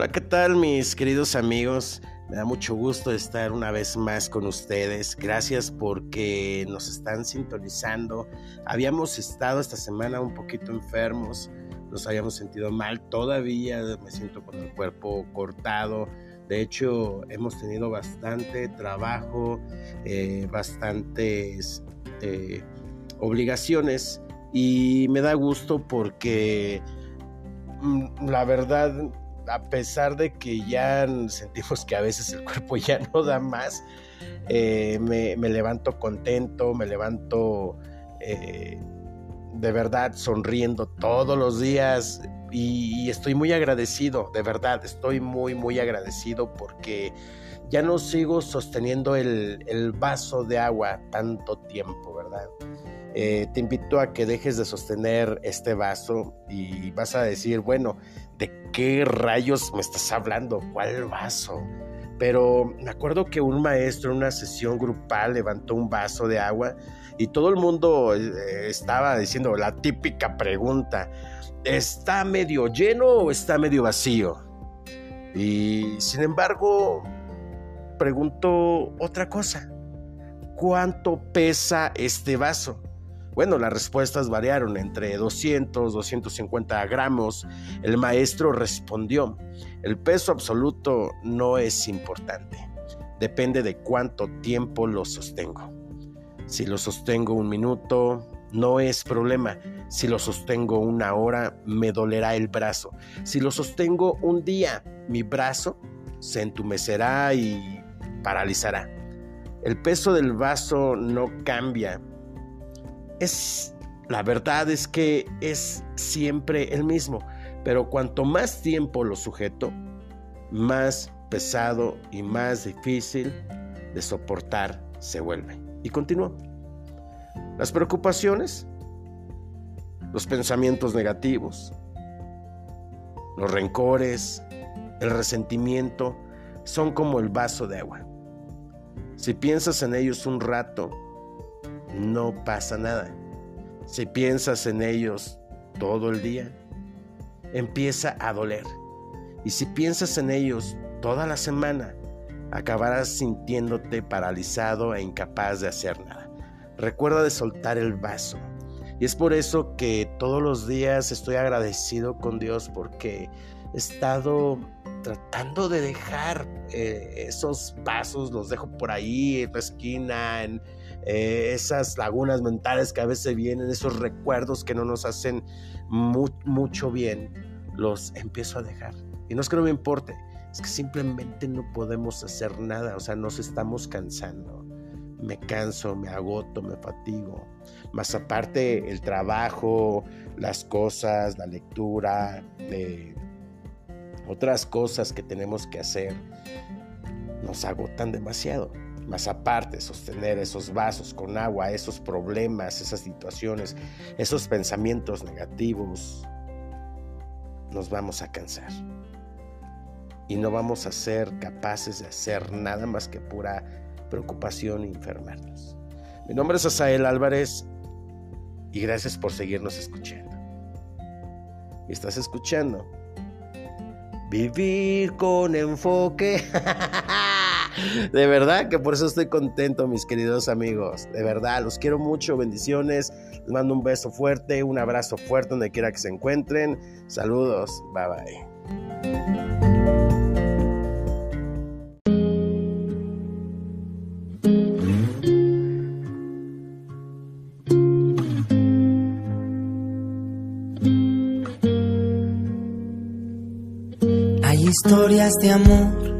Hola, ¿qué tal mis queridos amigos? Me da mucho gusto estar una vez más con ustedes. Gracias porque nos están sintonizando. Habíamos estado esta semana un poquito enfermos, nos habíamos sentido mal todavía, me siento con el cuerpo cortado. De hecho, hemos tenido bastante trabajo, eh, bastantes eh, obligaciones y me da gusto porque mm, la verdad a pesar de que ya sentimos que a veces el cuerpo ya no da más, eh, me, levanto contento, me levanto eh, de verdad sonriendo todos los días y, estoy muy agradecido, de verdad, estoy muy, muy agradecido porque ya no sigo sosteniendo el, el vaso de agua tanto tiempo, ¿verdad? Eh, te invito a que dejes de sostener este vaso y vas a decir, bueno, ¿de qué rayos me estás hablando? ¿Cuál vaso? Pero me acuerdo que un maestro en una sesión grupal levantó un vaso de agua y todo el mundo eh, estaba diciendo la típica pregunta, ¿está medio lleno o está medio vacío? Y sin embargo, pregunto otra cosa, ¿cuánto pesa este vaso? Bueno, las respuestas variaron entre 200, 250 gramos. El maestro respondió, el peso absoluto no es importante, depende de cuánto tiempo lo sostengo. Si lo sostengo un minuto, no es problema. Si lo sostengo una hora, me dolerá el brazo. Si lo sostengo un día, mi brazo se entumecerá y paralizará. El peso del vaso no cambia es, la verdad es que es siempre el mismo, pero cuanto más tiempo lo sujeto, más pesado y más difícil de soportar se vuelve. Y continúa. Las preocupaciones, los pensamientos negativos, los rencores, el resentimiento, son como el vaso de agua. Si piensas en ellos un rato, no pasa nada. Si piensas en ellos todo el día, empieza a doler. Y si piensas en ellos toda la semana, acabarás sintiéndote paralizado e incapaz de hacer nada. Recuerda de soltar el vaso. Y es por eso que todos los días estoy agradecido con Dios porque he estado tratando de dejar eh, esos vasos, los dejo por ahí en la esquina, en, eh, esas lagunas mentales que a veces vienen, esos recuerdos que no nos hacen mucho bien, los empiezo a dejar. Y no es que no me importe, es que simplemente no podemos hacer nada, o sea, nos estamos cansando. Me canso, me agoto, me fatigo. Más aparte el trabajo, las cosas, la lectura, otras cosas que tenemos que hacer, nos agotan demasiado. Más aparte, sostener esos vasos con agua, esos problemas, esas situaciones, esos pensamientos negativos, nos vamos a cansar. Y no vamos a ser capaces de hacer nada más que pura preocupación y enfermarnos. Mi nombre es Asael Álvarez y gracias por seguirnos escuchando. Estás escuchando. Vivir con enfoque. De verdad que por eso estoy contento, mis queridos amigos. De verdad, los quiero mucho. Bendiciones. Les mando un beso fuerte, un abrazo fuerte donde quiera que se encuentren. Saludos. Bye bye. Historias de amor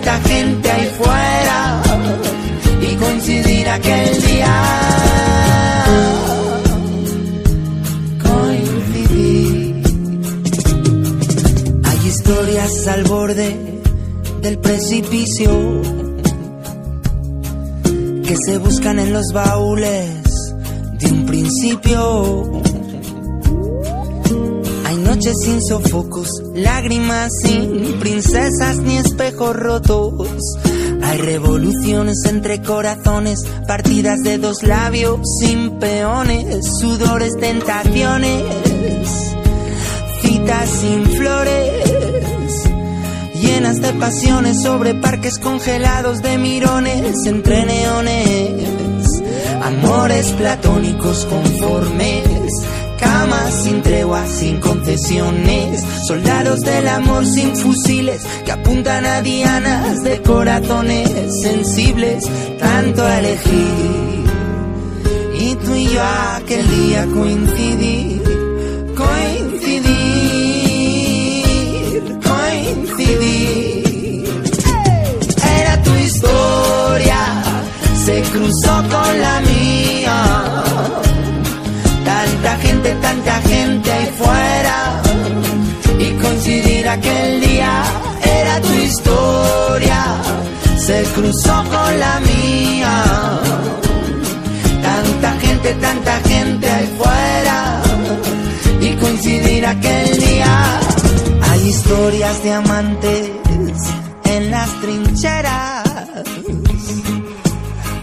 tanta gente ahí fuera. Y coincidir aquel día. Coincidir. Hay historias al borde del precipicio que se buscan en los baúles de un principio. Noches sin sofocos, lágrimas sin princesas ni espejos rotos. Hay revoluciones entre corazones, partidas de dos labios sin peones, sudores, tentaciones, citas sin flores llenas de pasiones sobre parques congelados de mirones entre neones, amores platónicos conformes, camas sin tregua, sin concesiones, soldados del amor sin fusiles que apuntan a dianas de corazones sensibles, tanto a elegir. Y tú y yo aquel día coincidí, aquel día era tu historia, se cruzó con la mía. Tanta gente, tanta gente ahí fuera. Y coincidir aquel día. Hay historias de amantes en las trincheras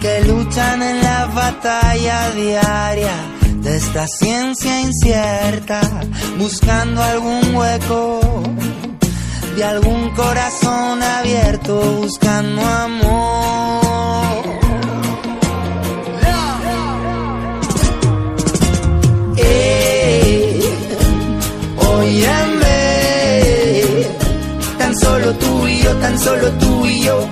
que luchan en la batalla diaria de esta ciencia incierta, buscando algún hueco de algún corazón abierto, buscando amor. Eh, tan solo tú y yo, tan solo tú y yo,